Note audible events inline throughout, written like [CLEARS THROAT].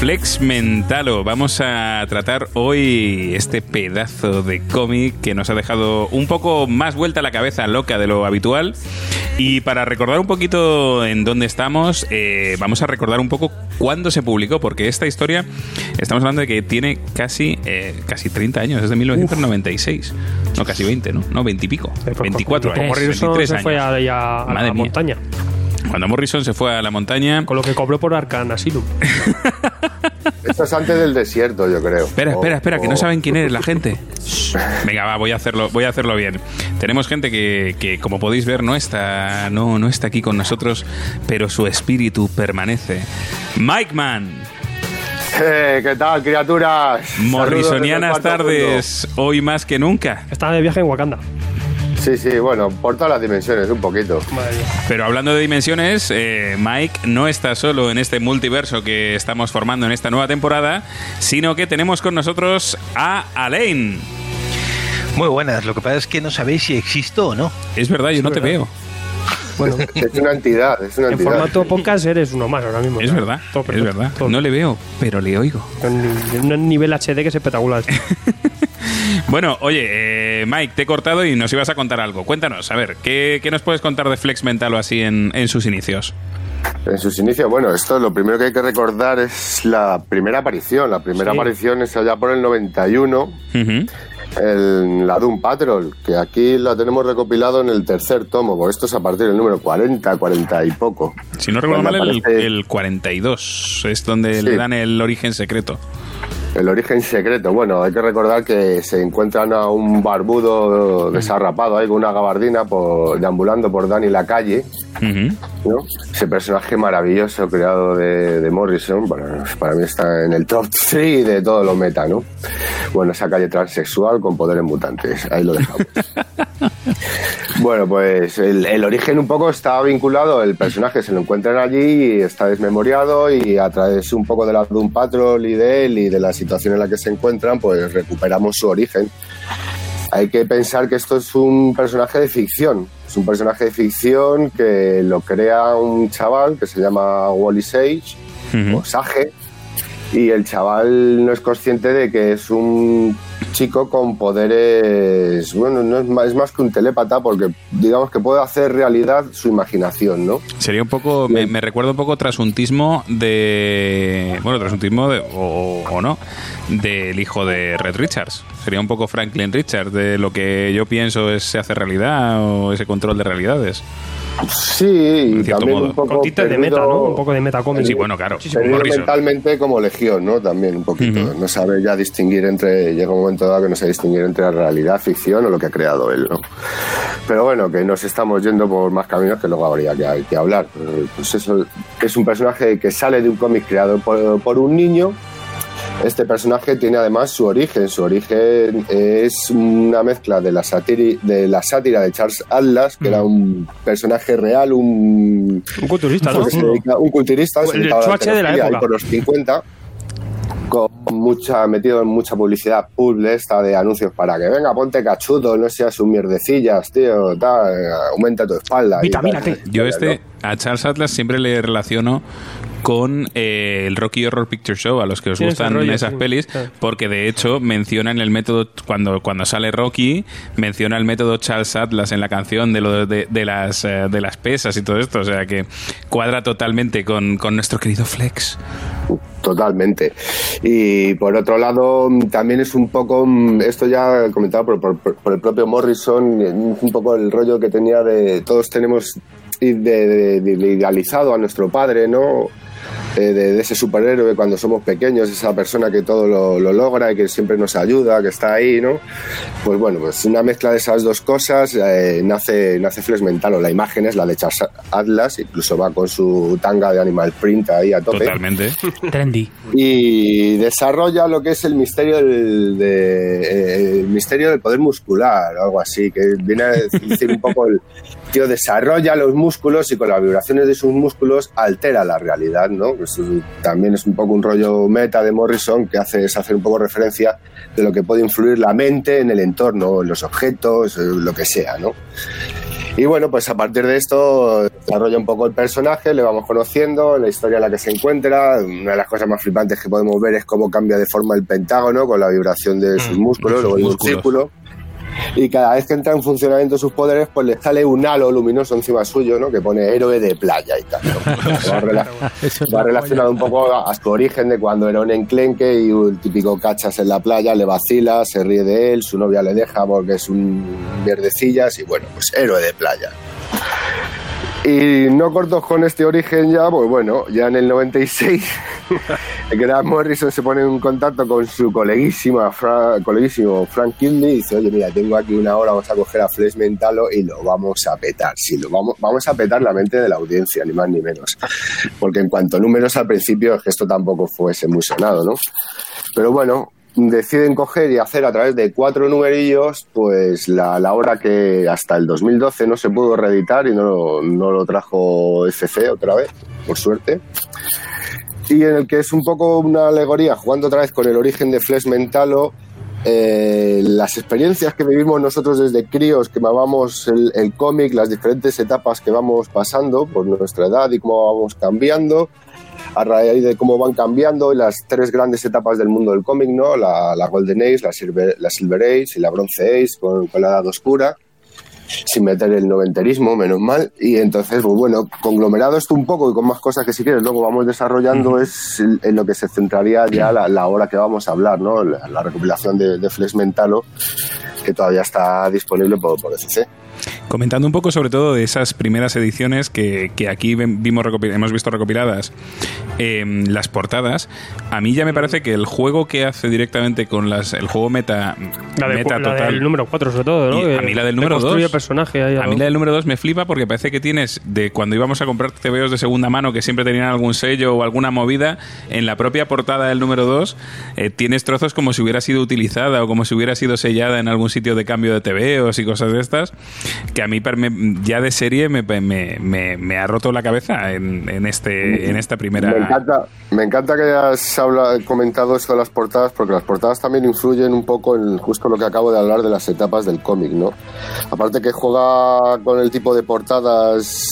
Flex Mentalo, vamos a tratar hoy este pedazo de cómic que nos ha dejado un poco más vuelta la cabeza loca de lo habitual. Y para recordar un poquito en dónde estamos, eh, vamos a recordar un poco cuándo se publicó, porque esta historia, estamos hablando de que tiene casi, eh, casi 30 años, es de 1996. No, casi 20, ¿no? No, 20 y pico. 24 Como años. Morrison 23 se años. fue a, a- a Madre la mía. Cuando Morrison se fue a la montaña... Con lo que cobró por Arcan Asylum. [LAUGHS] Esto es antes del desierto, yo creo. Espera, espera, espera, que no O- saben quién eres la gente. [LAUGHS] Shh. Venga, va, voy a hacerlo, voy a hacerlo bien. Tenemos gente que, que, como podéis ver, no está, no, no está aquí con nosotros, pero su espíritu permanece. Mike Man, Eh, ¿Qué tal, criaturas? morrisonianas tardes, hoy más que nunca. Estaba de viaje en Wakanda. Sí, sí, bueno, por todas las dimensiones, un poquito. Pero hablando de dimensiones, eh, Mike no está solo en este multiverso que estamos formando en esta nueva temporada, sino que tenemos con nosotros a Alain. Muy buenas, lo que pasa es que no sabéis si existo o no. Es verdad, yo no te veo. Bueno, Es una entidad, es una en entidad. formato podcast eres uno más ahora mismo. Es claro. verdad, Todo es verdad. todo. No le veo, pero le oigo. En un nivel HD que es espectacular. [LAUGHS] Bueno, oye, eh, Mike, te he cortado y nos ibas a contar algo. Cuéntanos, a ver, ¿qué, qué nos puedes contar de Flex Mental o así en, en sus inicios? En sus inicios, bueno, esto lo primero que hay que recordar es la primera aparición. La primera Sí. aparición es allá por el 91, Ujú. en la Doom Patrol, que aquí la tenemos recopilado en el tercer tomo, porque esto es a partir del número 40, 40 y poco. Si no recuerdo mal, Cuando el, aparece el 42 es donde Sí. le dan el origen secreto. El origen secreto. Bueno, hay que recordar que se encuentran a un barbudo desarrapado ahí con una gabardina por, deambulando por Dani la calle. ¿no? Ese personaje maravilloso creado de, de Morrison, bueno, para mí está en el top 3 de todo lo meta, ¿no? Bueno, esa calle transexual con poderes mutantes, ahí lo dejamos. [LAUGHS] bueno, pues el, el origen un poco está vinculado, el personaje se lo encuentran allí y está desmemoriado y a través un poco de la Doom Patrol y de él y de la situación en la que se encuentran, pues recuperamos su origen hay que pensar que esto es un personaje de ficción. Es un personaje de ficción que lo crea un chaval que se llama Wally Sage o Sage. Y el chaval no es consciente de que es un chico con poderes. Bueno, no es más, es más que un telépata porque digamos que puede hacer realidad su imaginación, ¿no? Sería un poco, me, me recuerda un poco trasuntismo de, bueno, trasuntismo de, o, o no, del hijo de Red Richards. Sería un poco Franklin Richards, de lo que yo pienso es se hace realidad o ese control de realidades. Sí, y En cierto también modo. un poco. De meta, ¿no? Un poco de metacómic. Sí, bueno, claro. Mentalmente como legión, ¿no? También un poquito. No sabe ya distinguir entre. Llega un momento dado que no sabe distinguir entre la realidad, ficción o lo que ha creado él, ¿no? Pero bueno, que nos estamos yendo por más caminos que luego habría que, que hablar. Pues eso es un personaje que sale de un cómic creado por, por un niño. Este personaje tiene además su origen. Su origen es una mezcla de la, satiri- de la sátira de Charles Atlas, que era un personaje real, un, Un culturista, ¿no? dedica- un culturista, El a chuache de la época. por los 50. con mucha, metido en mucha publicidad pub de esta de anuncios para que venga, ponte cachudo, no seas un mierdecillas, tío, tal, aumenta tu espalda. tal. Yo este, a Charles Atlas siempre le relaciono con eh, el Rocky Horror Picture Show, a los que os Sí, gustan rollo, esas sí, pelis, claro. porque de hecho mencionan el método, cuando, cuando sale Rocky, menciona el método Charles Atlas en la canción de, lo de, de las, eh, de las pesas y todo esto, o sea que cuadra totalmente con, con nuestro querido Flex. Totalmente. Y por otro lado, también es un poco, mm, esto ya comentado por, por- por el propio Morrison, un poco el rollo que tenía de todos tenemos de, de- de idealizado a nuestro padre, ¿no? Eh, de, de ese superhéroe cuando somos pequeños, esa persona que todo lo, lo logra y que siempre nos ayuda, que está ahí, ¿no? Pues bueno, pues una mezcla de esas dos cosas eh, nace, nace Flex Mental, o la imagen es la de Charles Atlas, incluso va con su tanga de animal print ahí a tope Totalmente. [LAUGHS] Trendy. y desarrolla lo que es el misterio del, de- eh, el misterio del poder muscular o algo así que viene a decir un poco el tío desarrolla los músculos y con las vibraciones de sus músculos altera la realidad no Pues, también es un poco un rollo meta de Morrison que hace es hacer un poco referencia de lo que puede influir la mente en el entorno en los objetos lo que sea no y bueno, pues a partir de esto desarrolla un poco el personaje, le vamos conociendo, la historia en la que se encuentra. Una de las cosas más flipantes que podemos ver es cómo cambia de forma el pentágono con la vibración de sus músculos, Mm, sus luego en un músculos. círculo. Y cada vez que entra en funcionamiento sus poderes, pues le sale un halo luminoso encima suyo, ¿no? Que pone héroe de playa y tal. ¿no? [LAUGHS] Va, rela- relacionado un poco a, a su origen de cuando era un enclenque y un típico cachas en la playa, le vacila, se ríe de él, su novia le deja porque es un mierdecillas y bueno, pues héroe de playa. Y no cortos con este origen ya, pues bueno, ya en el 96, el [LAUGHS] Grant Morrison se pone en contacto con su coleguísima, coleguísimo Frank Kidney y dice, oye, mira, tengo aquí una hora, vamos a coger a Flesh Mentalo y lo vamos a petar. Sí, lo vamos, vamos a petar la mente de la audiencia, ni más ni menos. Porque en cuanto a números al principio, esto tampoco fuese muy sonado, ¿no? Pero bueno, deciden coger y hacer a través de cuatro numerillos, pues la, la obra que hasta el 2012 no se pudo reeditar y no, no lo trajo FC otra vez, por suerte. Y en el que es un poco una alegoría, jugando otra vez con el origen de Flesh Mentalo, eh, las experiencias que vivimos nosotros desde críos, que mamamos el cómic, las diferentes etapas que vamos pasando por nuestra edad y cómo vamos cambiando, a raíz de cómo van cambiando las tres grandes etapas del mundo del cómic, ¿no? La, la Golden Age, la Silver, la Silver Age y la Bronze Age con, con la Edad Oscura, sin meter el noventerismo, menos mal. Y entonces, pues bueno, conglomerado esto un poco y con más cosas que si quieres luego vamos desarrollando es en en lo que se centraría ya la, la hora que vamos a hablar, ¿no? La, la recopilación de, de Flex Mentalo, que todavía está disponible por, por ECC. Comentando un poco sobre todo de esas primeras ediciones que, que aquí vimos hemos visto recopiladas, eh, las portadas, a mí ya me parece que el juego que hace directamente con las el juego meta, La, meta la total, del número 4, sobre todo, ¿no? A mí la del número construye dos. personaje ahí. A mí la del número 2 me flipa porque parece que tienes de cuando íbamos a comprar TVOs de segunda mano que siempre tenían algún sello o alguna movida, en la propia portada del número 2 tienes trozos como si hubiera sido utilizada o como si hubiera sido sellada en algún sitio de cambio de TVOs y cosas de estas, que a mí ya de serie me, me- me- me ha roto la cabeza en, en este, en esta primera... Me encanta, me encanta que hayas habla- comentado esto de las portadas, porque las portadas también influyen un poco en justo lo que acabo de hablar de las etapas del cómic, ¿no? Aparte que juega con el tipo de portadas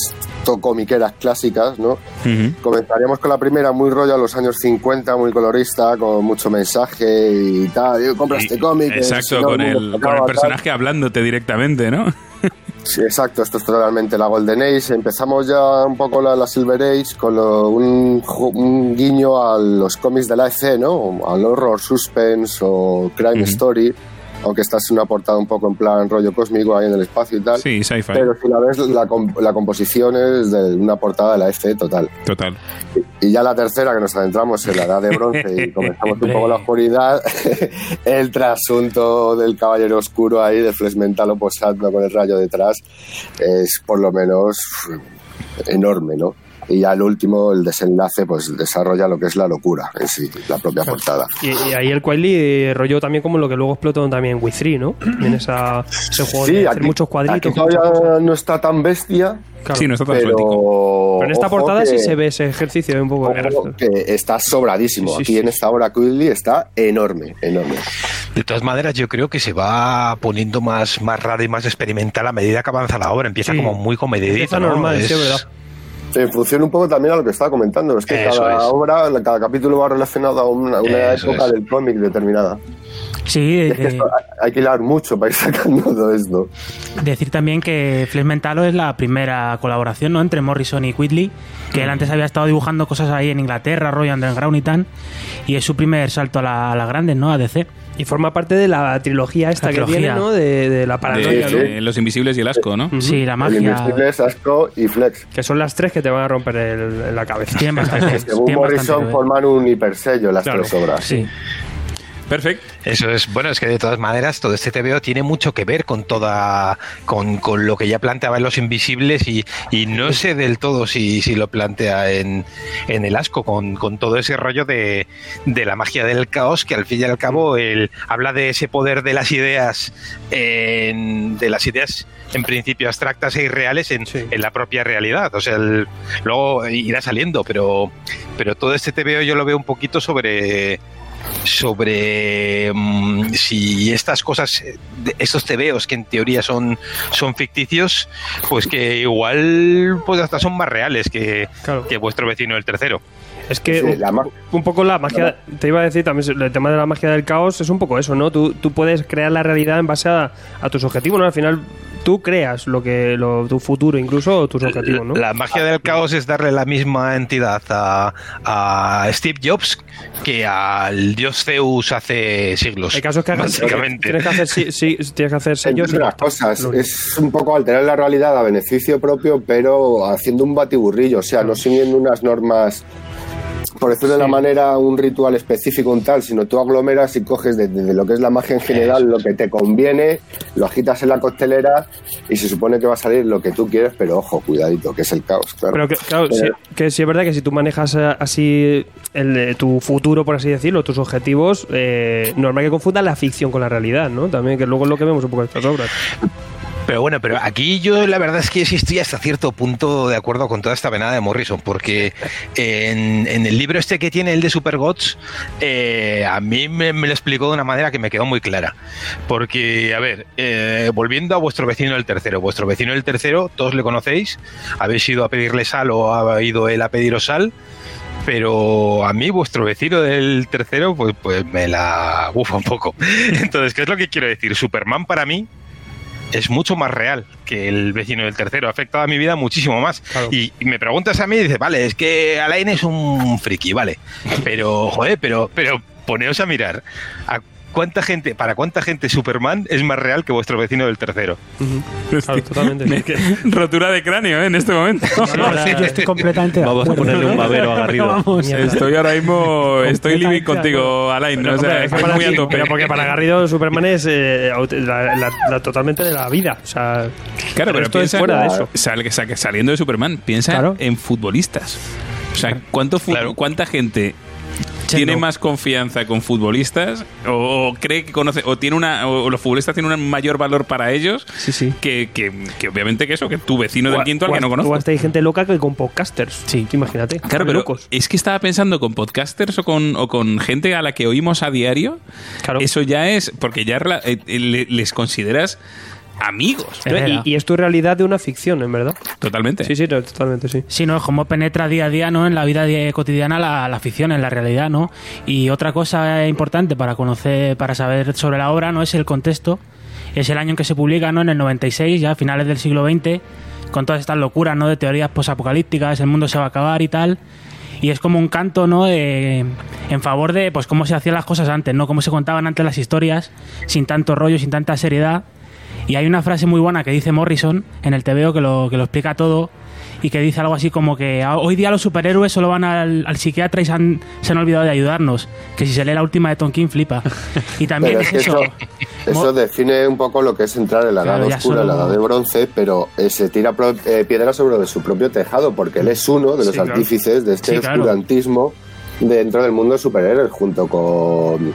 comiqueras clásicas, ¿no? Ujú. Comenzaríamos con la primera, muy rollo a los años 50, muy colorista, con mucho mensaje y tal. Yo, compra este cómic. Exacto, con, el con el acaba, tal". personaje hablándote directamente, ¿no? Sí, exacto, esto es totalmente la Golden Age. Empezamos ya un poco la, la Silver Age con lo- un, un guiño a los cómics de la EC, ¿no? Al horror, suspense o crime story, aunque esta es una portada un poco en plan rollo cósmico ahí en el espacio y tal. Sí, sci-fi. Pero si la ves, la, com- la composición es de una portada de la EC total. Total. Y ya la tercera, que nos adentramos en la edad de bronce y [LAUGHS] comenzamos un poco la oscuridad, [LAUGHS] el trasunto del caballero oscuro ahí, de Flesh posando con el rayo detrás, es por lo menos enorme, ¿no? Y ya el último, el desenlace, pues desarrolla lo que es la locura en sí, la propia portada. Y, y ahí el Quietly rollo también como lo que luego explotó también en Wii 3, ¿no? [CLEARS THROAT] También esa, ese juego de hacer muchos cuadritos. aquí todavía no está tan bestia, Claro. Sí, no está tan pero... Pero en esta portada sí se ve ese ejercicio de un poco ojo que está sobradísimo. Sí, sí, Aquí sí. en esta obra Quigley está enorme, enorme. De todas maneras, yo creo que se va poniendo más, más raro y más experimental a medida que avanza la obra. Empieza Sí. como muy. Empieza ¿no? normal, es verdad. En función un poco también a lo que estaba comentando, es que Eso cada es. obra, cada capítulo va relacionado a una, época es. del cómic determinada. Sí, Es que eh, esto- hay que hilar mucho para ir [LAUGHS] sacando todo esto. decir también que Flesh Mentalo es la primera colaboración ¿no? entre Morrison y Whitley, que él antes había estado dibujando cosas ahí en Inglaterra, rollo underground y tal, y es su primer salto a la, a la grande, ¿no? A DC. Y forma parte de la trilogía esta La que trilogía. tiene, ¿no? De, de la De, paranoia, sí, ¿no? de Los Invisibles y el Asco, ¿no? Sí, la El magia. Invencible, Asco y Flex. Que son las tres que te van a romper el- la cabeza. Tienen bastante. [LAUGHS] Según Morrison forman un hipersello las Claro. tres obras. Sí. Perfecto. Eso es, bueno, es que de todas maneras todo este TVO tiene mucho que ver con toda, con, con lo que ya planteaba en Los Invisibles y, y no sé del todo si, si lo plantea en, en El Asco, con, con todo ese rollo de, de la magia del caos, que al fin y al cabo él habla de ese poder de las ideas, en- de las ideas en principio abstractas e irreales en, Sí. en la propia realidad. O sea, el- luego irá saliendo, pero, pero todo este TVO yo lo veo un poquito sobre sobre mm, si estas cosas, eh, estos tebeos que en teoría son, son ficticios, pues que igual pues hasta son más reales que, Claro. que vuestro vecino el tercero. Es que Sí, un, la ma- un poco la magia, te iba a decir también, el tema de la magia del caos es un poco eso, ¿no? Tú, tú puedes crear la realidad en base a, a tus objetivos, ¿no? Al final tú creas lo que lo, tu futuro incluso o tus objetivos, ¿no? La magia del caos es darle la misma entidad a, a Steve Jobs que al dios Zeus hace siglos. El caso es que básicamente. tienes que hacer, sí, sí, [LAUGHS] tienes que hacer sellos. Entre otras cosas, Lo es un poco alterar la realidad a beneficio propio, pero haciendo un batiburrillo, o sea, no siguiendo unas normas, por decirlo de una manera, un ritual específico, un tal, sino tú aglomeras y coges de, de lo que es la magia en general lo que te conviene, lo agitas en la costelera y se supone que va a salir lo que tú quieres, pero ojo, cuidadito, que es el caos, claro. Pero que, claro, sí, que sí es verdad que si tú manejas eh, así el, tu futuro, por así decirlo, tus objetivos, eh, normal que confundan la ficción con la realidad, ¿no? También, que luego es lo que vemos un poco en estas obras. Pero bueno, pero aquí yo la verdad es que sí estoy hasta cierto punto de acuerdo con toda esta venada de Morrison, porque en, el libro este que tiene, el de Super Gods, eh, a mí me, me lo explicó de una manera que me quedó muy clara. Porque, a ver, eh, volviendo a vuestro vecino el tercero, vuestro vecino el tercero, todos le conocéis, habéis ido a pedirle sal o ha ido él a pediros sal. Pero a mí, vuestro vecino del tercero, pues, pues me la bufa un poco. [LAUGHS] Entonces, ¿qué es lo que quiero decir? Superman para mí es mucho más real que el vecino del tercero. Ha afectado a mi vida muchísimo más. Claro. Y, y me preguntas a mí y dices, vale, es que Alain es un friki, vale. Pero, joder, pero, pero poneos a mirar. ¿A cuánta gente, para cuánta gente Superman es más real que vuestro vecino del tercero? Claro, totalmente. [LAUGHS] Rotura de cráneo ¿eh? en este momento. [LAUGHS] Estoy completamente Vamos a ponerle un babero [LAUGHS] a Garrido. Vamos. Mierda. Estoy ahora mismo, estoy living contigo, Alain. ¿no? O sea, Hombre, es que estoy para muy a tope. pero porque para Garrido Superman es eh, la, la- la totalmente de la vida. O sea, Claro, pero esto es piensa, fuera de eso. sal- sal- saliendo de Superman, piensa Claro. en futbolistas. O sea, ¿cuánto Claro. ¿cuánta gente tiene más confianza con futbolistas o, o cree que conoce o tiene una o los futbolistas tienen un mayor valor para ellos Sí, sí. que, que- que obviamente que eso que tu vecino del quinto al que no conozco O hasta hay gente loca que con podcasters. Sí. Imagínate. Claro, pero locos. es que estaba pensando con podcasters o con, o con gente a la que oímos a diario. Claro. Eso ya es, porque ya eh, eh, le- les consideras amigos. Y, y es tu realidad de una ficción, en verdad. Totalmente. Sí, sí, no, totalmente, sí. Sí, ¿no? Es como penetra día a día, ¿no? En la vida di- cotidiana la, la ficción, en la realidad, ¿no? Y otra cosa importante para conocer, para saber sobre la obra, ¿no? Es el contexto. Es el año en que se publica, ¿no? En el 96, ya a finales del siglo XX, con todas estas locuras, ¿no? De teorías posapocalípticas, el mundo se va a acabar y tal. Y es como un canto, ¿no? De- en favor de, pues, cómo se hacían las cosas antes, ¿no? Cómo se contaban antes las historias, sin tanto rollo, sin tanta seriedad. Y hay una frase muy buena que dice Morrison en el TVO que lo, que lo explica todo. y que dice algo así como que "Ah, hoy día los superhéroes solo van al, al psiquiatra y se han, se han olvidado de ayudarnos. Que si se lee la última de Tonkin flipa. Y [LAUGHS] también es eso. eso, eso define un poco lo que es entrar en la edad Claro, oscura, en la edad de bronce, pero eh, se tira pro- eh, piedra sobre su propio tejado, porque él es uno de los Sí, claro. artífices de este Sí, claro. Dentro del mundo de superhéroes, junto con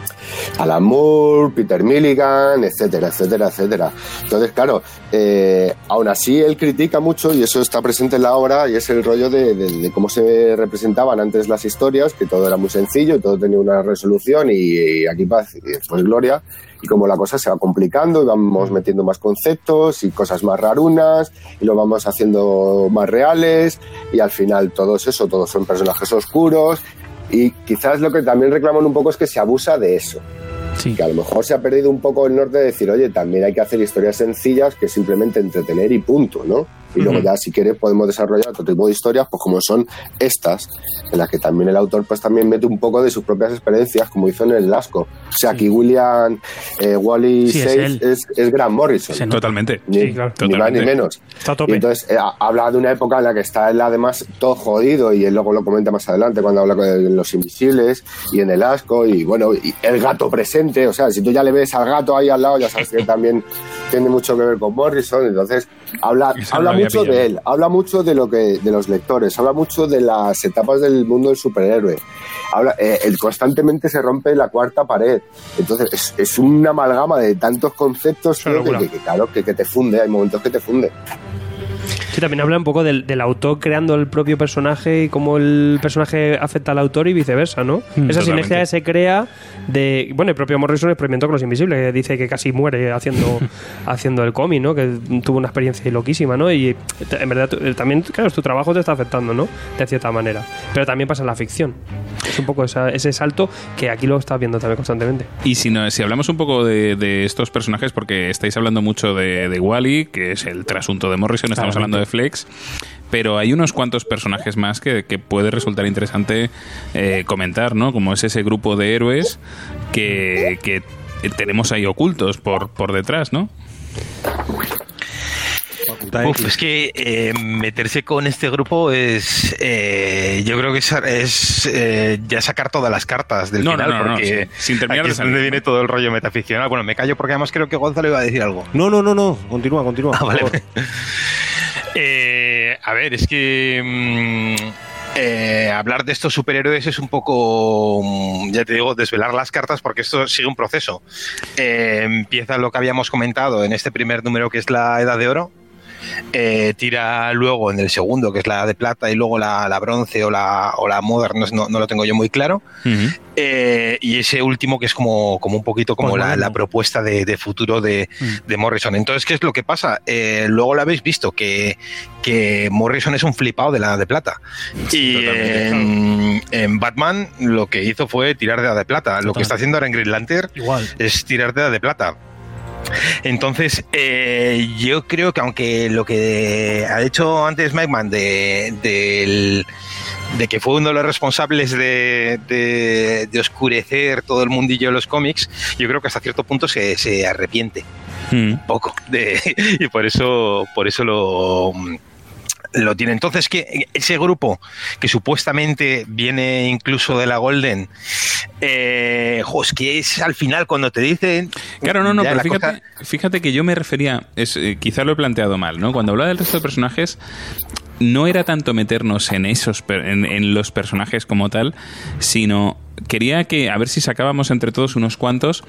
Alan Moore, Peter Milligan, etcétera, etcétera, etcétera. Entonces, claro, eh, aún así él critica mucho, y eso está presente en la obra, y es el rollo de, de- de cómo se representaban antes las historias, que todo era muy sencillo, y todo tenía una resolución, y, y aquí paz y después gloria, y como la cosa se va complicando y vamos metiendo más conceptos y cosas más rarunas y lo vamos haciendo más reales y al final todos eso, todos son personajes oscuros y quizás lo que también reclaman un poco es que se abusa de eso, Sí. que a lo mejor se ha perdido un poco el norte de decir, oye, también hay que hacer historias sencillas que simplemente entretener y punto, ¿no? Y luego ya si quieres podemos desarrollar otro tipo de historias, pues como son estas, en las que también el autor pues también mete un poco de sus propias experiencias, como hizo en el Lasco. O sea, aquí William eh, Wally Sí, es Sage él. es, es Grant Morrison. Totalmente. Ni, Sí, claro. ni más ni menos. Está tope. entonces eh, ha- habla de una época en la que está él además todo jodido y él luego lo comenta más adelante cuando habla con los invisibles y en el asco y bueno, y el gato presente, o sea, si tú ya le ves al gato ahí al lado, ya sabes que también tiene mucho que ver con Morrison, entonces habla, habla mucho de él, habla mucho de lo que de los lectores, habla mucho de las etapas del mundo del superhéroe. Habla, eh, él constantemente se rompe la cuarta pared. Entonces, es, es una amalgama de tantos conceptos que, claro, que, que te funde, hay momentos que te funde. Sí, también habla un poco del, del autor creando el propio personaje y cómo el personaje afecta al autor y viceversa, ¿no? Esa totalmente. sinergia que se crea de... Bueno, el propio Morrison experimentó con Los Invisibles, que dice que casi muere haciendo, [LAUGHS] haciendo el cómic, ¿no? Que tuvo una experiencia loquísima, ¿no? Y en verdad también, claro, tu trabajo te está afectando, ¿no? De cierta manera. Pero también pasa en la ficción. Es un poco esa- ese salto que aquí lo estás viendo también constantemente. Y si, no, si hablamos un poco de, de estos personajes, porque estáis hablando mucho de, de Wally, que es el trasunto de Morrison, estamos hablando de Flex, pero hay unos cuantos personajes más que, que puede resultar interesante eh, comentar, ¿no? Como es ese grupo de héroes que, que tenemos ahí ocultos por, por detrás, ¿no? Uf, es que eh, meterse con este grupo es. eh, yo creo que es, es, eh, ya sacar todas las cartas del No, no, final, no, no, porque sin- sin terminar aquí de es donde viene todo el rollo metaficcional. Bueno, me callo porque además creo que Gonzalo iba a decir algo. No, no, no, no. Continúa, continúa. Ah, por vale. [LAUGHS] Eh, a ver, es que mm, eh, hablar de estos superhéroes es un poco, mm, ya te digo, desvelar las cartas porque esto sigue un proceso. Eh, empieza lo que habíamos comentado en este primer número que es la Edad de Oro. Eh, tira luego en el segundo, que es la de plata, y luego la, la bronce o la, o la modern, no, no- lo tengo yo muy claro. Eh, y ese último que es como, como un poquito como la, Postmoderno. la propuesta de, de futuro de, de Morrison. Entonces, ¿qué es lo que pasa? Eh, luego lo habéis visto, que, que Morrison es un flipado de la de plata. y en, en Batman lo que hizo fue tirar de la de plata. Lo que está haciendo ahora en Green Lantern Igual. es tirar de la de plata. Entonces, eh, yo creo que aunque lo que ha hecho antes Mike Man de, de que fue uno de los responsables de, de- de oscurecer todo el mundillo de los cómics, yo creo que hasta cierto punto se, se arrepiente Ujú. un poco de, [LAUGHS] y por eso, por eso lo lo tiene. Entonces, que ese grupo que supuestamente viene incluso de la Golden, eh, jo, es que es al final cuando te dicen. Claro, no, no, pero fíjate, cosa- fíjate que yo me refería, es, eh, quizá lo he planteado mal, ¿no? Cuando hablaba del resto de personajes, no era tanto meternos en esos, en los personajes como tal, sino quería que, a ver si sacábamos entre todos unos cuantos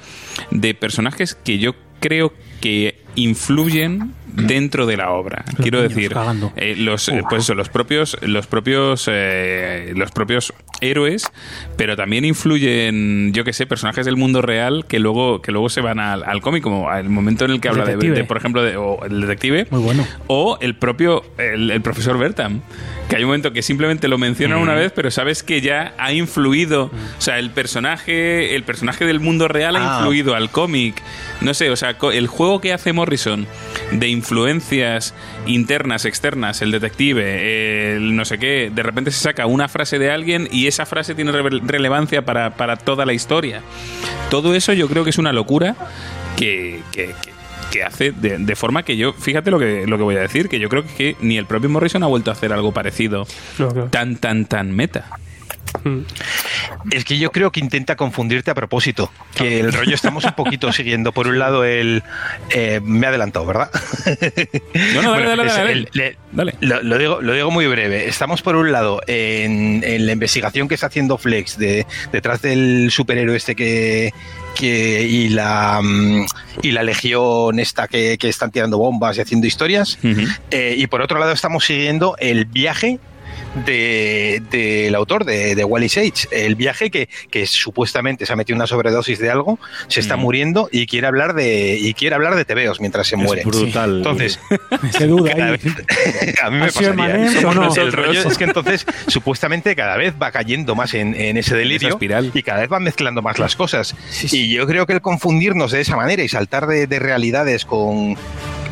de personajes que yo creo que influyen dentro de la obra. Los Quiero niños decir, eh, los, eh, pues eso, los propios, los propios, eh, los propios héroes, pero también influyen, yo que sé, personajes del mundo real que luego, que luego se van al, al cómic, como el momento en el que El habla de, por ejemplo, de, o el detective, Muy bueno. o el propio, el, el profesor Bertam, que hay un momento que simplemente lo mencionan una vez, pero sabes que ya ha influido, o sea, el personaje, el personaje del mundo real ha Ah. influido al cómic, no sé, o sea, el juego que hace Morrison de influencias internas, externas, el detective, el no sé qué, de repente se saca una frase de alguien y esa frase tiene re- relevancia para, para toda la historia. Todo eso yo creo que es una locura que, que- que- que hace de, forma que yo, fíjate lo que, lo que voy a decir, que yo creo que ni el propio Morrison ha vuelto a hacer algo parecido tan, tan, tan meta. Es que yo creo que intenta confundirte a propósito. Que el rollo estamos un poquito siguiendo. Por un lado, el. Eh, me he adelantado, ¿verdad? No, no, dale, dale, dale, Lo, digo, lo digo muy breve. Estamos, por un lado, en, la investigación que está haciendo Flex de, detrás del superhéroe este que, que, y la mm, y la legión esta que, están tirando bombas y haciendo historias. Eh, y por otro lado estamos siguiendo el viaje del de, autor, de, de, Wally Sage. El viaje que, que, supuestamente se ha metido una sobredosis de algo, se está mm. muriendo y quiere hablar de y quiere hablar de tebeos mientras se muere. brutal. Entonces, [LAUGHS] qué duda. [LAUGHS] [LAUGHS] a mí me pasaría. El rollo es que entonces supuestamente cada vez va cayendo más en, en ese delirio espiral. y cada vez va mezclando más las cosas. Y yo creo que el confundirnos de esa manera y saltar de, de realidades con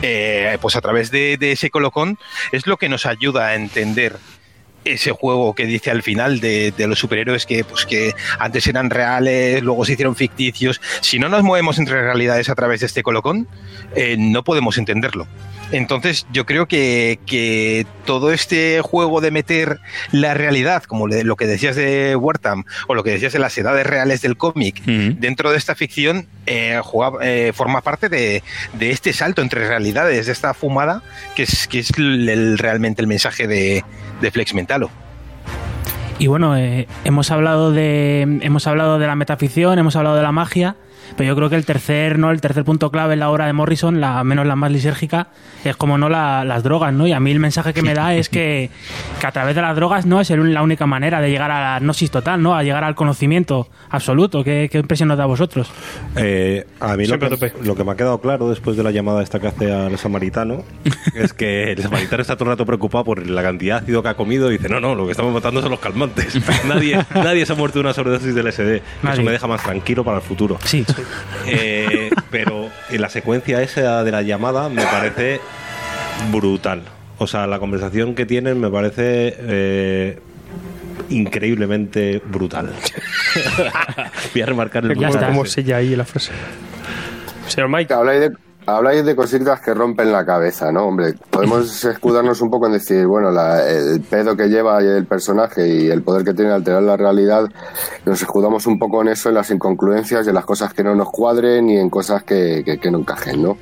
eh, pues a través de, de, ese colocón es lo que nos ayuda a entender ese juego que dice al final de, los superhéroes que, pues, que antes eran reales, luego se hicieron ficticios. Si no nos movemos entre realidades a través de este colocón, eh, no podemos entenderlo. Entonces yo creo que, que, todo este juego de meter la realidad, como lo que decías de Wertham o lo que decías de las edades reales del cómic, dentro de esta ficción, eh, eh, forma parte de, de, este salto entre realidades, de esta fumada, que es, que es el, realmente el mensaje de, de Flex Mentalo. Y bueno, eh, hemos hablado de hemos hablado de la metaficción, hemos hablado de la magia, pero yo creo que el tercer, ¿no? El tercer punto clave en la obra de Morrison, la menos la más lisérgica, es como no las drogas, ¿no? Y a mí el mensaje que me da es que, a través de las drogas no es la única manera de llegar a la gnosis total, ¿no? A llegar al conocimiento absoluto. ¿Qué, impresión nos da a vosotros? Eh, a mí lo que, me ha quedado claro después de la llamada esta que hace al samaritano [LAUGHS] es que el samaritano está todo el rato preocupado por la cantidad de ácido que ha comido y dice, no, no, lo que estamos matando son los calmantes. [LAUGHS] nadie, nadie se ha muerto de una sobredosis del SD. Eso me deja más tranquilo para el futuro. Sí. Eh, pero en la secuencia esa de la llamada me parece brutal. O sea, la conversación que tienen me parece eh, increíblemente brutal. [LAUGHS] Voy a remarcar el punto. como sella ahí la frase. Señor Mike. Habláis de, habláis de cositas que rompen la cabeza, ¿no? Hombre, podemos [LAUGHS] escudarnos un poco en decir, bueno, el pedo que lleva el personaje y el poder que tiene alterar la realidad, nos escudamos un poco en eso, en las incongruencias y en las cosas que no nos cuadren y en cosas que, que, que no encajen, ¿no?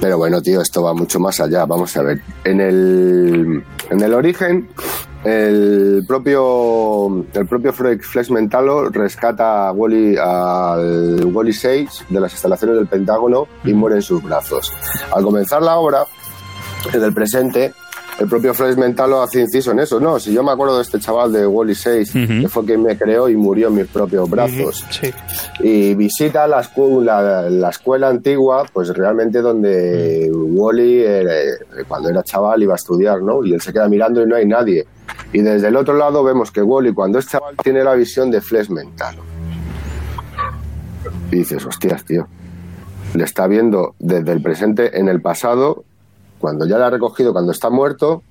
Pero bueno, tío, esto va mucho más allá. Vamos a ver. En el, en el origen, el propio, el propio Flex Mentalo rescata a Wally, al Wally 6 de las instalaciones del Pentágono y muere en sus brazos. Al comenzar la obra, en el presente, el propio Flex Mentalo hace inciso en eso. No, si yo me acuerdo de este chaval de Wally 6, que fue quien me creó y murió en mis propios brazos. Y visita la, escuela, la, escuela antigua, pues realmente donde Wally, eh, cuando era chaval, iba a estudiar, ¿no? Y él se queda mirando y no hay nadie. Y desde el otro lado vemos que Wally, cuando es chaval, tiene la visión de Flex Mentalo. Y dices, hostias, tío. Le está viendo desde el presente en el pasado cuando ya la ha recogido cuando está muerto,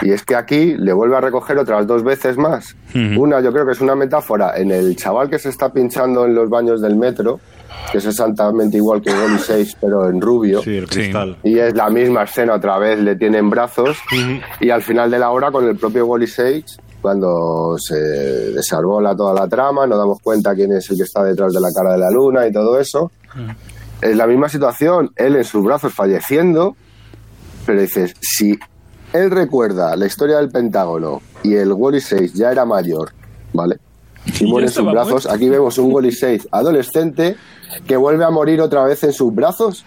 y es que aquí le vuelve a recoger otras dos veces más. Una, yo creo que es una metáfora en el chaval que se está pinchando en los baños del metro, que es exactamente igual que Wally 6, pero en rubio. Sí, el cristal. Y es la misma escena otra vez, le tiene en brazos. Y al final de la hora, con el propio Wally 6, cuando se desarbola toda la trama, nos damos cuenta quién es el que está detrás de la cara de la luna y todo eso. Es la misma situación, él en sus brazos falleciendo pero dices, si él recuerda la historia del Pentágono y el Wally 6 ya era mayor, ¿vale? Y muere en sus brazos, aquí vemos un Wally 6 adolescente que vuelve a morir otra vez en sus brazos.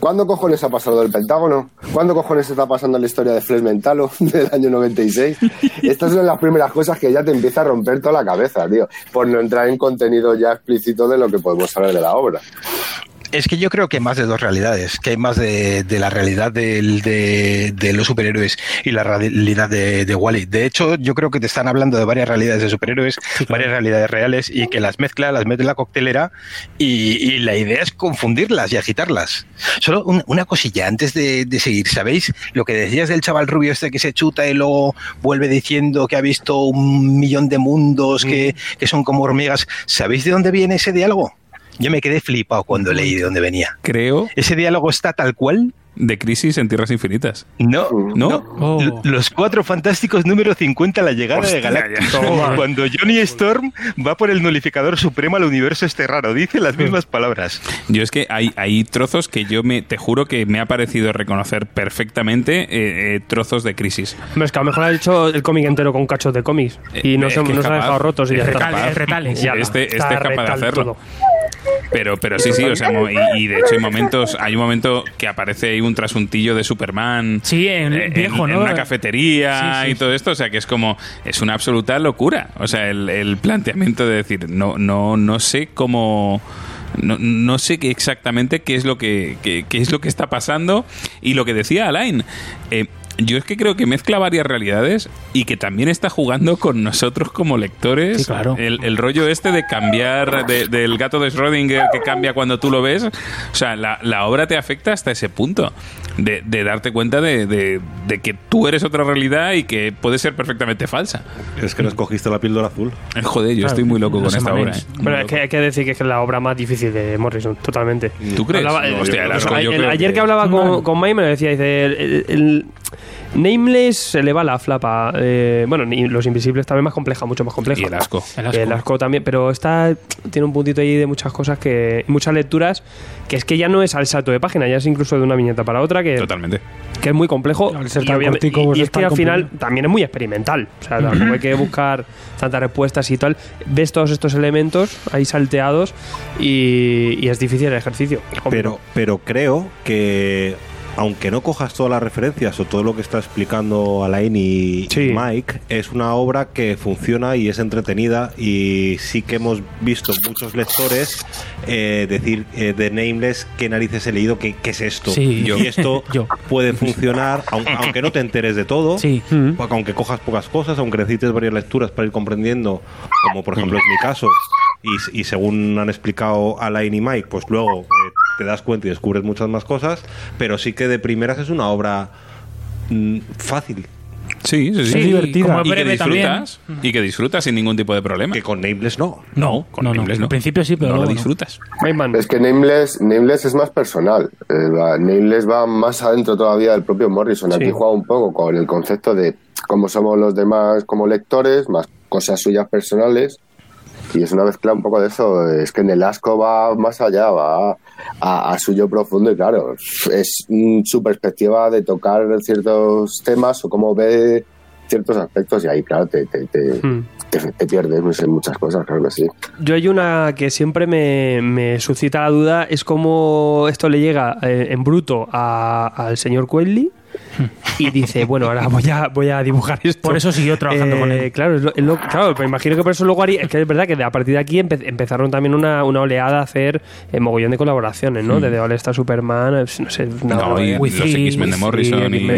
¿Cuándo cojones ha pasado el Pentágono? ¿Cuándo cojones está pasando la historia de Flesh Mentalo [LAUGHS] del año 96? Estas son las primeras cosas que ya te empieza a romper toda la cabeza, tío, por no entrar en contenido ya explícito de lo que podemos hablar de la obra. Es que yo creo que hay más de dos realidades, que hay más de, la realidad de, los superhéroes y la realidad de, Wally. De hecho, yo creo que te están hablando de varias realidades de superhéroes, varias realidades reales y que las mezcla, las mete en la coctelera y, la idea es confundirlas y agitarlas. Solo una cosilla antes de, seguir, ¿sabéis lo que decías del chaval rubio este que se chuta y luego vuelve diciendo que ha visto un millón de mundos que, mm. que son como hormigas? ¿Sabéis de dónde viene ese diálogo? Yo me quedé flipado cuando leí de dónde venía. Creo. Ese diálogo está tal cual de Crisis en Tierras Infinitas. No, no. Oh. Los Cuatro Fantásticos número 50, la llegada de Galactus. [LAUGHS] Cuando Johnny Storm va por el nulificador supremo al universo este raro, dice las mismas palabras. Yo es que hay, hay trozos que yo me, te juro que me ha parecido reconocer perfectamente eh, eh, trozos de Crisis. es que a lo mejor ha hecho el cómic entero con cachos de cómics y no, se, no se ha dejado rotos y ya está. Retales. Este, este es capaz de hacerlo. Pero, pero sí, sí, o sea, y, de hecho hay momentos, hay un momento que aparece ahí un trasuntillo de Superman sí, en, eh, viejo, en, una cafetería y todo esto, o sea que es como, es una absoluta locura. O sea, el, planteamiento de decir, no, no, no sé cómo. No, no, sé qué exactamente qué es lo que qué, es lo que está pasando y lo que decía Alain eh, yo es que creo que mezcla varias realidades y que también está jugando con nosotros como lectores. claro. el, rollo este de cambiar del gato de Schrödinger que cambia cuando tú lo ves. O sea, la, obra te afecta hasta ese punto. De, darte cuenta de, que tú eres otra realidad y que puede ser perfectamente falsa. Es que no escogiste la píldora azul. Eh, joder, yo estoy muy loco con esta obra. Pero es que hay que decir que es la obra más difícil de Morrison, totalmente. ¿Tú crees? ayer que hablaba con, con May me decía, dice, el Nameless se le va la flapa. Eh, bueno, Los Invisibles también más compleja, mucho más compleja. Y el asco. El asco. también, pero está tiene un puntito ahí de muchas cosas que. muchas lecturas que es que ya no es al salto de página, ya es incluso de una viñeta para otra que. Totalmente. Que es muy complejo. y, es que al final también es muy experimental. O sea, tampoco hay que buscar tantas respuestas y tal. Ves todos estos elementos ahí salteados y, es difícil el ejercicio. Pero, pero creo que aunque no cojas todas las referencias o todo lo que está explicando Alain y, Mike, es una obra que funciona y es entretenida y sí que hemos visto muchos lectores eh, decir eh, de Nameless qué narices he leído, qué, es esto. y esto [LAUGHS] puede funcionar, aunque no te enteres de todo, aunque cojas pocas cosas, aunque necesites varias lecturas para ir comprendiendo, como por ejemplo es mi caso, y, según han explicado Alain y Mike, pues luego eh, te das cuenta y descubres muchas más cosas, pero sí que de primeras es una obra mm, fácil. Sí, sí, sí. divertida. Y que disfrutas, y que disfrutas sin ningún tipo de problema. Que con Nameless no. No, con Nameless no. Al principio sí, pero no lo disfrutas. Es que Nameless, Nameless es más personal. Eh, Nameless va más adentro todavía del propio Morrison. Aquí juega un poco con el concepto de cómo somos los demás como lectores, más cosas suyas personales y es una mezcla un poco de eso. Es que en el asco va más allá, va a, suyo profundo y claro, es su perspectiva de tocar ciertos temas o cómo ve ciertos aspectos y ahí, claro, te, te, te, hmm. pierdes en muchas cosas, claro que sí. Yo hay una que siempre me, suscita la duda, es cómo esto le llega eh, en bruto al señor Quelly y dice, bueno, ahora voy a, voy a dibujar esto. Por eso siguió trabajando con él. Eh, claro, claro, me imagino que por eso luego haría. Es que es verdad que a partir de aquí empezaron también una, una oleada a hacer eh, mogollón de colaboraciones, ¿no? Mm. Desde All Star Superman, eh, no sé. No, y los X-Men de Morrison. Y,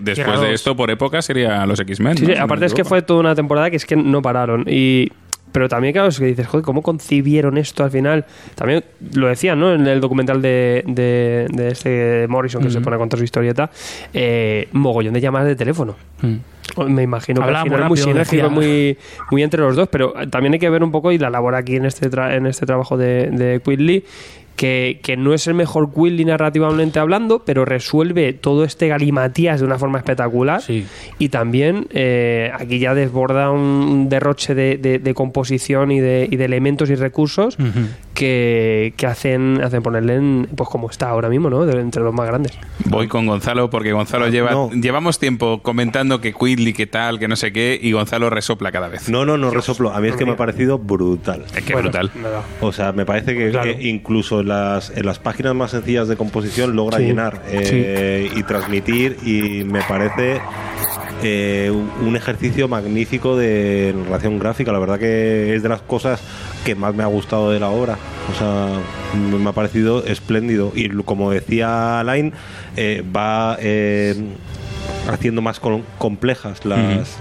después de esto, por época, sería los X-Men. Sí, aparte es que fue toda una temporada que es que no pararon. Y pero también, claro, es que dices, joder, ¿cómo concibieron esto al final? También lo decían, ¿no? En el documental de, de, este Morrison, que se pone a contar su historieta, eh, mogollón de llamadas de teléfono. Mm. Me imagino que al final muy sinérgico, muy, muy entre los dos, pero también hay que ver un poco y la labor aquí en este, en este trabajo de, de Quigley que, que, no es el mejor Willy narrativamente hablando, pero resuelve todo este galimatías de una forma espectacular. Y también eh, aquí ya desborda un derroche de, de, composición y de, y de, elementos y recursos que, que, hacen, hacen ponerle en, pues como está ahora mismo, ¿no? entre los más grandes. Voy con Gonzalo porque Gonzalo lleva llevamos tiempo comentando que Quidley, que tal, que no sé qué, y Gonzalo resopla cada vez. No, no, no resoplo. A mí es que me ha parecido brutal. Es que brutal. O sea, me parece que, incluso en las, en las páginas más sencillas de composición logra llenar eh, y transmitir y me parece eh, un ejercicio magnífico de narración gráfica. La verdad que es de las cosas que más me ha gustado de la obra. O sea, me ha parecido espléndido. Y como decía Alain, eh, va eh, haciendo más complejas las,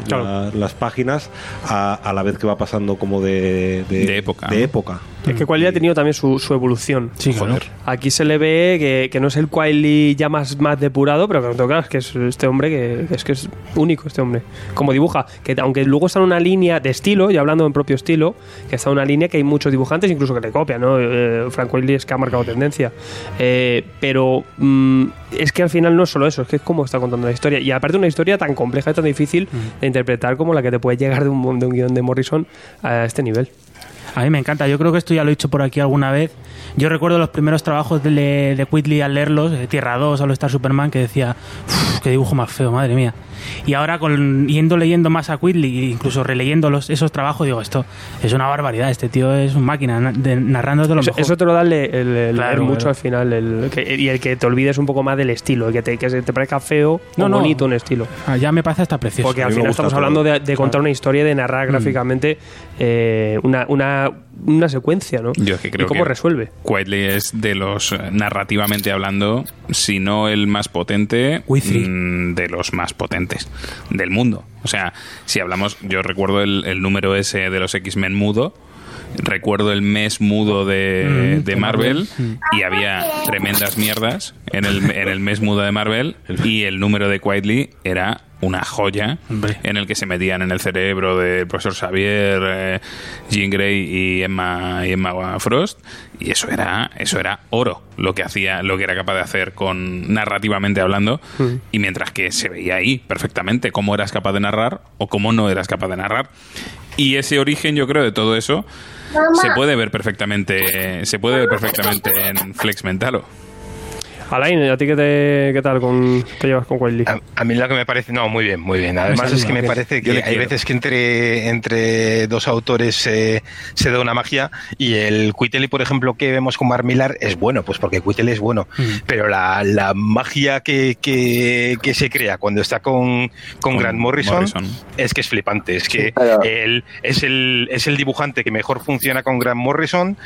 las páginas a, la vez que va pasando como de, de, época. De época. Es que Quaili ha tenido también su, su evolución. Sí, claro. Aquí se le ve que, que no es el Quaili ya más, más depurado, pero que claro, es que es este hombre que, que es que es único, este hombre. Como dibuja, que aunque luego está en una línea de estilo, y hablando en propio estilo, que está en una línea que hay muchos dibujantes incluso que le copian, ¿no? Eh, Frank Quaili es que ha marcado tendencia. Eh, pero mm, es que al final no es solo eso, es que es como está contando la historia. Y aparte una historia tan compleja y tan difícil de interpretar como la que te puede llegar de un, de un guion de Morrison a este nivel. A mí me encanta. Yo creo que esto ya lo he dicho por aquí alguna vez. Yo recuerdo los primeros trabajos de, de al leerlos, Tierra 2, All Star Superman, que decía, "Uf, qué dibujo más feo, madre mía. Y ahora, con, yendo leyendo más a Quigley, e incluso releyendo los, esos trabajos, digo, esto es una barbaridad. Este tío es una máquina na- de, narrando de lo Eso, mejor. eso te lo da el, el- el Claro, leer mucho claro. al final el, que- y el que te olvides un poco más del estilo, el que te, que se te parezca feo No, o no. bonito un estilo. Ah, ya me parece hasta precioso. Porque a al final estamos todo. hablando de, de contar una historia, de narrar gráficamente eh, una, una, una secuencia, ¿no? Yo es que creo y cómo que resuelve. Quietly es de los, eh, narrativamente hablando, si no el más potente, mm, de los más potentes del mundo. O sea, si hablamos, yo recuerdo el, el número ese de los X-Men mudo, recuerdo el mes mudo de, Mm, de Marvel Marvel. y había tremendas mierdas en el, en el mes mudo de Marvel y el número de Quietly era una joya Hombre. en el que se metían en el cerebro del profesor Xavier, eh, Jean Grey y Emma, y Emma Frost y eso era eso era oro lo que hacía lo que era capaz de hacer con narrativamente hablando y mientras que se veía ahí perfectamente cómo eras capaz de narrar o cómo no eras capaz de narrar y ese origen yo creo de todo eso se puede ver perfectamente se puede ver perfectamente en Flex Mentalo Alain, ¿a ti qué, te, qué tal con, te llevas con Wiley? A, a mí lo que me parece, no, muy bien, muy bien. Además es que me parece que hay veces que entre, entre dos autores se se da una magia y el Quitely, por ejemplo, que vemos con Mark Millar es bueno, pues porque Quitely es bueno, pero la, la magia que, que, que se crea cuando está con, con, Con Grant Morrison, Morrison. es que es flipante, es que Claro. él es el, es el dibujante que mejor funciona con Grant Morrison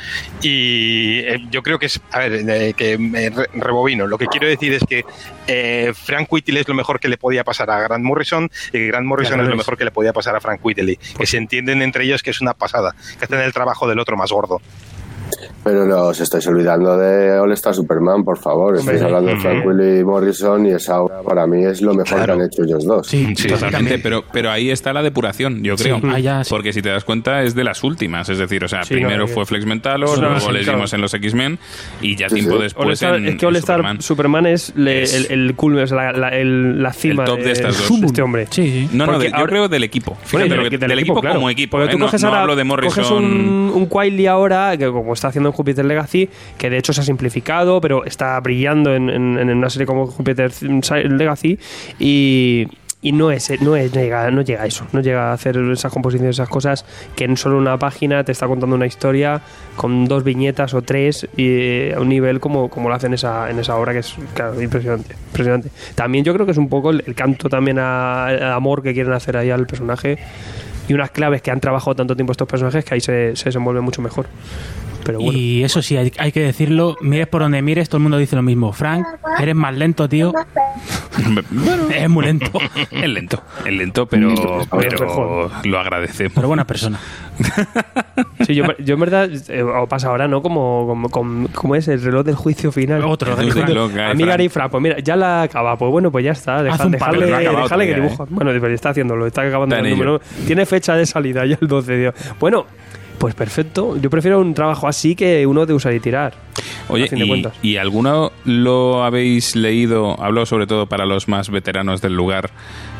y eh, yo creo que es, a ver, eh, que me re- lo que quiero decir es que eh, Frank Whiteley es lo mejor que le podía pasar a Grant Morrison y Grant Morrison Claro, es lo mejor que le podía pasar a Frank Whiteley, que se entienden entre ellos que es una pasada, que hacen el trabajo del otro más gordo. Pero no os estáis olvidando de All Star Superman, por favor. Estáis hablando de Frank Willy Morrison y esa obra para mí es lo mejor Claro. que han hecho ellos dos. Sí, Sí, Totalmente, pero, pero ahí está la depuración, yo creo. ah, ya, sí. Porque si te das cuenta, es de las últimas. Es decir, o sea, Sí, primero no, fue Flex Mentalo, Eso luego sí, les claro. vimos en los X-Men y ya Sí, tiempo sí. después en, es que All en Star Superman. Superman, es, le- Es- el, el culmen, es la, la- el- la cima El top de estas dos. este hombre. Sí, sí. No, no, de- yo ahora- creo del equipo. Fíjate del, del del equipo, claro. como equipo. Porque ¿eh? tú No, coges no ahora hablo de Morrison. coges un, un Wiley ahora, que como está haciendo en Jupiter Legacy, que de hecho se ha simplificado, pero está brillando en, en- en una serie como Jupiter Legacy y, no es no es no llega, no llega a eso, no llega a hacer esas composiciones, esas cosas que en solo una página te está contando una historia con dos viñetas o tres y eh, a un nivel como, como lo hacen esa, en esa obra que es claro, impresionante, impresionante. También yo creo que es un poco el, canto también al amor que quieren hacer ahí al personaje y unas claves que han trabajado tanto tiempo estos personajes que ahí se, se desenvuelve mucho mejor. Pero bueno. Y eso sí, hay, hay que decirlo, mires por donde mires, todo el mundo dice lo mismo. Frank, eres más lento, tío. Bueno, [LAUGHS] Es muy lento, [LAUGHS] es lento, es lento, pero, pero lo agradecemos. pero buena persona. [LAUGHS] Sí, yo, yo en verdad, eh, o pasa ahora, ¿no? Como, como, como, como es el reloj del juicio final. Otro, El Frank. reloj, eh, Amiga Frank. pues mira, ya la acaba. Pues bueno, pues ya está. Deja, acabado dejarle que dibuja. Bueno, pero está haciéndolo, está acabando el ello. número. Tiene fecha de salida ya el 12 de Bueno, pues perfecto. Yo prefiero un trabajo así que uno de usar y tirar. Oye, a fin de y, cuentas. y alguno lo habéis leído? Hablo sobre todo para los más veteranos del lugar.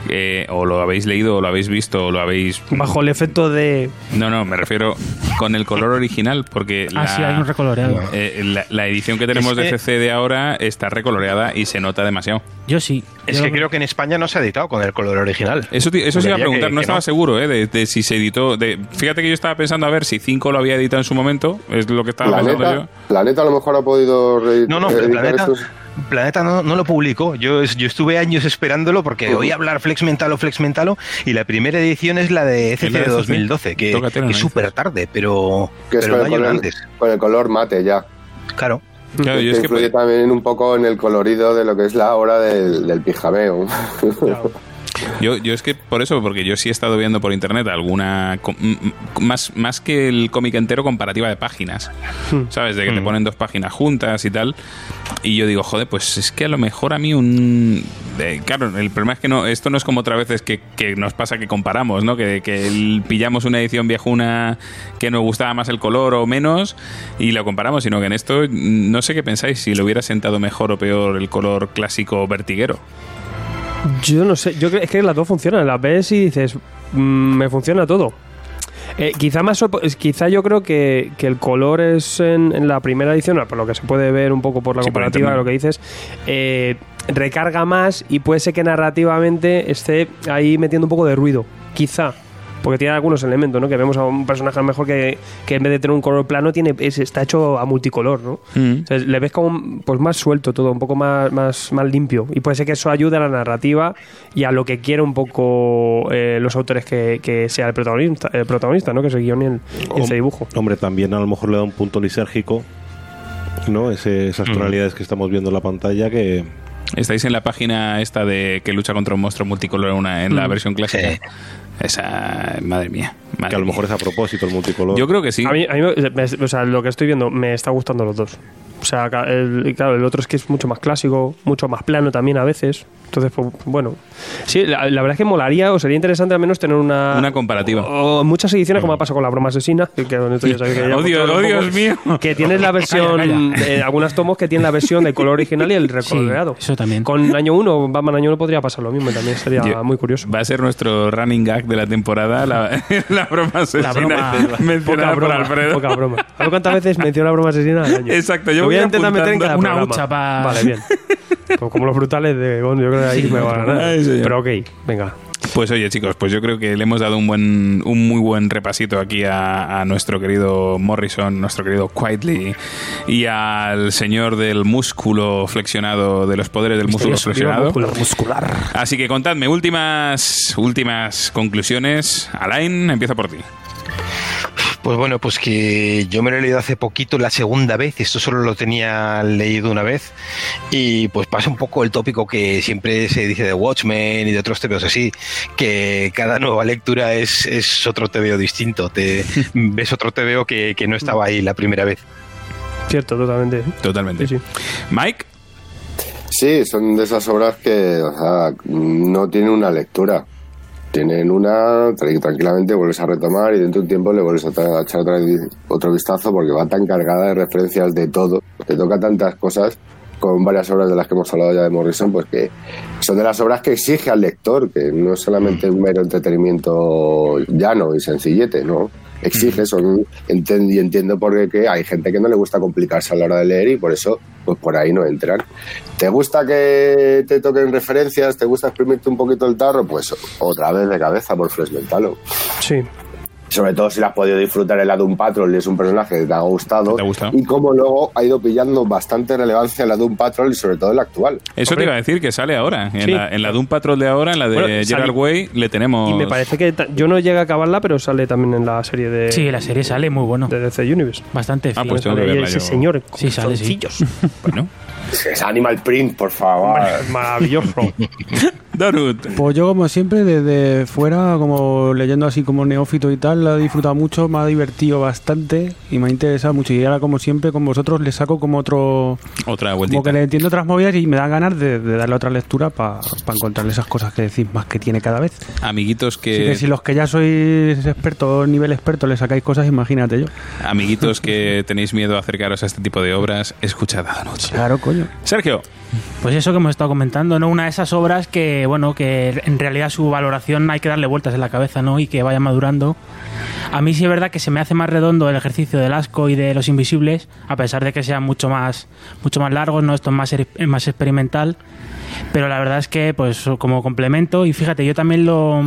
eh, o lo habéis leído, o lo habéis visto, o lo habéis. Bajo el efecto de. No, no, me refiero con el color original, porque Ah, la, sí, hay un recoloreado. eh, la, la edición que tenemos Es de que- CC de ahora está recoloreada y se nota demasiado. Yo sí. Es Yo- que creo que en España no se ha editado con el color original. Eso, eso se iba a preguntar, que- no que estaba no. seguro ¿eh? de, de si se editó. De, fíjate que yo estaba pensando a ver si 5 lo había editado en su momento, es lo que estaba pensando Planeta, yo. Planeta a lo mejor ha podido No, no, Planeta, estos. Planeta no, no lo publicó. Yo, yo estuve años esperándolo porque oí hablar Flex Mentalo, Flex Mentalo, y la primera edición es la de Es la CC de de CC. 2012, que, que es súper tarde, pero, Que es pero con el, antes. con el color mate ya. Claro. Claro, yo es que influye también un poco en el colorido de lo que es la obra del, del pijameo. [LAUGHS] Yo, yo es que por eso, porque yo sí he estado viendo por internet alguna. Más, más que el cómic entero, comparativa de páginas. Hmm. ¿Sabes? De que te hmm. ponen dos páginas juntas y tal. Y yo digo, joder, pues es que a lo mejor a mí un. claro, el problema es que no esto no es como otras veces que, que nos pasa que comparamos, ¿no? Que, que pillamos una edición viejuna que nos gustaba más el color o menos y lo comparamos, sino que en esto no sé qué pensáis, si le hubiera sentado mejor o peor el color clásico vertiguero. Yo no sé, yo creo es que las dos funcionan, las ves y dices, mm, me funciona todo. Eh, quizá más quizá yo creo que, el color es en, la primera edición, por lo que se puede ver un poco por la comparativa de lo que dices, eh, recarga más y puede ser que narrativamente esté ahí metiendo un poco de ruido. Quizá porque tiene algunos elementos, ¿no? Que vemos a un personaje a lo mejor que, en vez de tener un color plano tiene está hecho a multicolor, ¿no? Mm. le ves como pues más suelto todo, un poco más, más, más limpio. Y puede ser que eso ayude a la narrativa y a lo que quieren un poco eh, los autores que, que, sea el protagonista, el protagonista, ¿no? Que es el guion y, ese dibujo. Hombre, también a lo mejor le da un punto lisérgico, ¿no? esas mm. tonalidades que estamos viendo en la pantalla que Estáis en la página esta de que lucha contra un monstruo multicolor una, en la mm. versión clásica. Esa, madre mía. que a lo mejor es a propósito el multicolor. Yo creo que sí. A mí, o sea, lo que estoy viendo me está gustando los dos. O sea, el, claro, el otro es que es mucho más clásico, mucho más plano también a veces. Entonces, pues, bueno. Sí, la, verdad es que molaría o sería interesante al menos tener una. Una comparativa. O, muchas ediciones, como ha pasado con la broma asesina. Que, que, oh, [LAUGHS] Dios, mío. Que tienes la versión. Eh, algunas tomos que tienen la versión de color original y el [LAUGHS] recoloreado. eso también. Con año 1, Batman año 1 podría pasar lo mismo y también sería muy curioso. Va a ser nuestro running gag de la temporada, la, [LAUGHS] la broma asesina. La broma, mencionada por Alfredo. Poca broma. ¿Cuántas veces menciona la broma asesina al año? Exacto, yo voy, a intentar meter en cada una hucha para. Vale, bien. [LAUGHS] Pues como los brutales de yo creo que ahí me va a ganar. Pero ok, venga. Pues oye, chicos, pues yo creo que le hemos dado un buen, un muy buen repasito aquí a, nuestro querido Morrison, nuestro querido Quietly y al señor del músculo flexionado, de los poderes del músculo flexionado. muscular. Así que contadme, últimas, últimas conclusiones. Alain, empieza por ti. Pues bueno, pues que yo me lo he leído hace poquito la segunda vez, esto solo lo tenía leído una vez, y pues pasa un poco el tópico que siempre se dice de Watchmen y de otros TVOs así, que cada nueva lectura es, es otro TVO distinto, te [LAUGHS] ves otro TVO que, que no estaba ahí la primera vez. Cierto, totalmente. Totalmente. Sí, Mike. Sí, son de esas obras que o sea, no tienen una lectura tienen una, tranquilamente vuelves a retomar y dentro de un tiempo le vuelves a echar otro vistazo porque va tan cargada de referencias de todo, te toca tantas cosas con varias obras de las que hemos hablado ya de Morrison, pues que son de las obras que exige al lector, que no es solamente un mero entretenimiento llano y sencillete, ¿no? Exige, son, y entiendo por qué hay gente que no le gusta complicarse a la hora de leer y por eso, pues por ahí no entran. ¿Te gusta que te toquen referencias? ¿Te gusta exprimirte un poquito el tarro? Pues otra vez de cabeza por Fresh Mentalo. Sí, sobre todo si la has podido disfrutar el Doom Patrol y es un personaje que te ha gustado y como luego ha ido pillando bastante relevancia en la Doom Patrol y sobre todo en la actual. Eso te iba a decir que sale ahora. En, la, en, la, Doom Patrol de ahora en la de Gerald Way le tenemos y me parece que yo no llega a acabarla pero sale también en la serie de sí la serie sale muy bueno. de DC Universe. Bastante ah, pues ese señor sí sale sí. bueno [LAUGHS] es Animal Print por favor maravilloso [LAUGHS] Pues yo, como siempre, desde fuera, como leyendo así como neófito y tal, la he disfrutado mucho, me ha divertido bastante y me ha interesado mucho. Y ahora, como siempre, con vosotros le saco como otro. Otra vueltita. Como que le entiendo otras movidas y me da ganas de, darle otra lectura para encontrarle esas cosas que decís más que tiene cada vez. Amiguitos que. si los que ya sois expertos, nivel experto, le sacáis cosas, imagínate yo. Amiguitos que tenéis miedo a acercaros a este tipo de obras, escuchad a noche. Claro, coño. Sergio. Pues eso que hemos estado comentando, ¿no? Una de esas obras que, bueno, que en realidad su valoración hay que darle vueltas en la cabeza, ¿no? Y que vaya madurando. A mí sí es verdad que se me hace más redondo el ejercicio del asco y de los invisibles, a pesar de que sean mucho más, mucho más largos, ¿no? Esto es más, más experimental. Pero la verdad es que, pues, como complemento, y fíjate, yo también lo,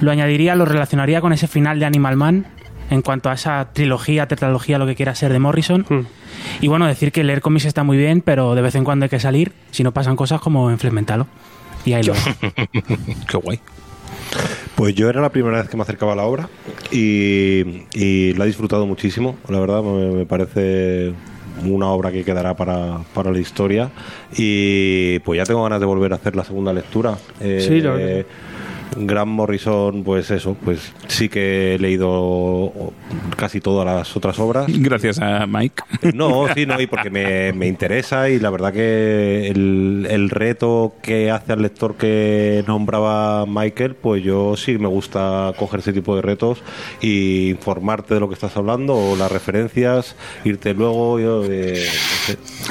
lo añadiría, lo relacionaría con ese final de Animal Man, en cuanto a esa trilogía, tetralogía, lo que quiera ser de Morrison. Hmm. Y bueno, decir que leer cómics está muy bien, pero de vez en cuando hay que salir, si no pasan cosas como en Flementalo. Y ahí lo [LAUGHS] Qué guay. Pues yo era la primera vez que me acercaba a la obra y, y la he disfrutado muchísimo, la verdad, me, parece una obra que quedará para, para la historia y pues ya tengo ganas de volver a hacer la segunda lectura. sí, lo Gran Morrison, pues eso, pues sí que he leído casi todas las otras obras. Gracias a Mike. No, sí, no, y porque me, me interesa y la verdad que el, el, reto que hace al lector que nombraba Michael, pues yo sí me gusta coger ese tipo de retos y informarte de lo que estás hablando o las referencias, irte luego... Yo, eh,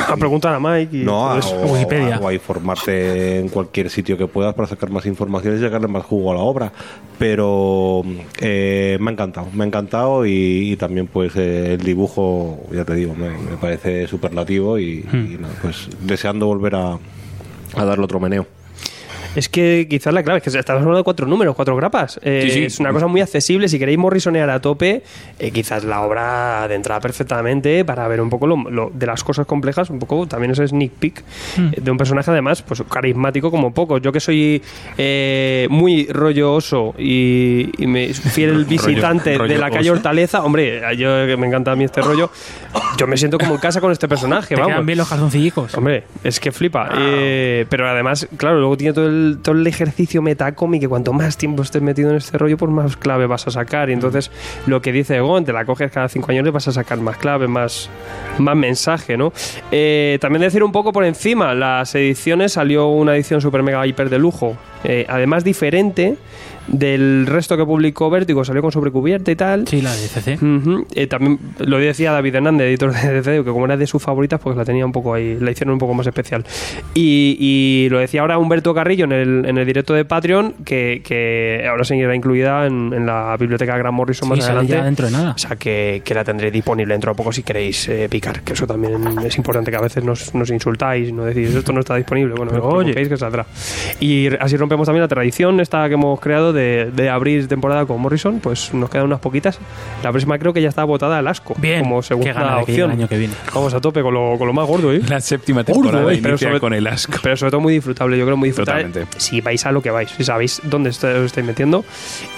a preguntar a Mike y no, a, Wikipedia. O a informarte en cualquier sitio que puedas para sacar más información y sacarle más jugo a la obra. Pero eh, me ha encantado, me ha encantado y, también pues eh, el dibujo, ya te digo, me, parece superlativo y, y hmm. pues deseando volver a, a darle otro meneo. Es que quizás la clave es que estamos hablando de cuatro números, cuatro grapas. Eh, es una cosa muy accesible. Si queréis morrisonear a tope, eh, quizás la obra de entrada perfectamente para ver un poco lo, de las cosas complejas, un poco también ese sneak peek hmm. eh, de un personaje además pues carismático como poco. Yo que soy muy rolloso y, me, fiel [LAUGHS] visitante de la calle Hortaleza, hombre, yo que me encanta a mí este rollo, yo me siento como en casa con este personaje. ¿Te vamos. quedan bien los calzoncillicos? Hombre, es que flipa. pero además, claro, luego tiene todo el todo el ejercicio que cuanto más tiempo estés metido en este rollo, pues más clave vas a sacar. Y entonces lo que dice Egon, te la coges cada cinco años y vas a sacar más clave, más, más mensaje, ¿no? Eh, también decir un poco por encima, las ediciones salió una edición super mega hiper de lujo, eh, además diferente del resto que publicó Vértigo salió con sobrecubierta y tal. Sí, la de DC. Eh, también lo decía David Hernández, editor de [LAUGHS] DC, que como era de sus favoritas, pues la tenía un poco ahí, la hicieron un poco más especial. Y, lo decía ahora Humberto Carrillo en el, en el directo de Patreon, que, que ahora seguirá incluida en, la biblioteca Gran Morrison más adelante. dentro de nada. O sea, que, que, la tendré disponible dentro de poco si queréis eh, picar, que eso también es importante, que a veces nos, nos insultáis y no decís esto no está disponible. Bueno, oye, que saldrá. Y así rompemos también la tradición esta que hemos creado de, abrir temporada con Morrison, pues nos quedan unas poquitas. La próxima creo que ya está votada al asco Bien, como segunda opción. año que viene. Vamos a tope con lo, con lo más gordo, ¿eh? La séptima temporada pero con el asco. Pero sobre todo muy disfrutable, yo creo muy disfrutable. Si vais a lo que vais, si sabéis dónde os estáis metiendo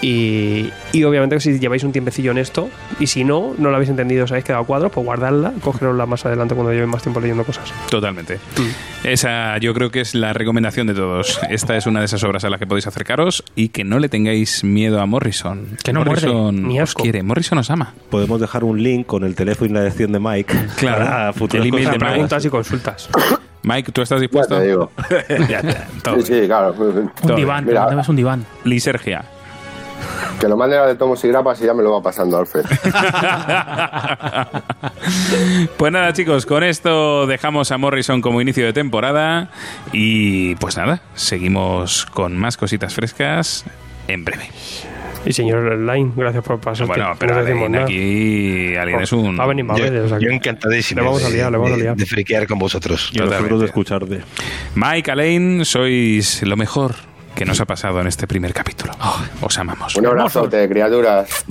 y, y obviamente si lleváis un tiempecillo en esto y si no, no lo habéis entendido, os habéis quedado cuadros, pues guardadla, cogerosla más adelante cuando lleven más tiempo leyendo cosas. Totalmente. Mm. Esa yo creo que es la recomendación de todos. Esta es una de esas obras a las que podéis acercaros y que no le tengáis miedo a Morrison. Que no Morrison os quiere, Morrison os ama. Podemos dejar un link con el teléfono y la dirección de Mike [LAUGHS] claro, para futuras de preguntas y consultas. [COUGHS] Mike, ¿tú estás dispuesto? [LAUGHS] Ya te digo. sí, sí, claro. Un diván, Mira, un diván. Lisergia. Que lo mande de tomos y grapas y ya me lo va pasando, Alfred. [LAUGHS] pues nada, chicos, con esto dejamos a Morrison como inicio de temporada. Y pues nada, seguimos con más cositas frescas en breve. Y señor Line, gracias por pasar. Bueno, pero aquí alguien es un. Va a venir más veces. Yo encantadísimo le vamos a liar, le vamos a liar. de friquear con vosotros. Y nosotros de escucharte. Mike, Alain, sois lo mejor que nos ha pasado en este primer capítulo. Oh, os amamos. Un abrazote, criaturas.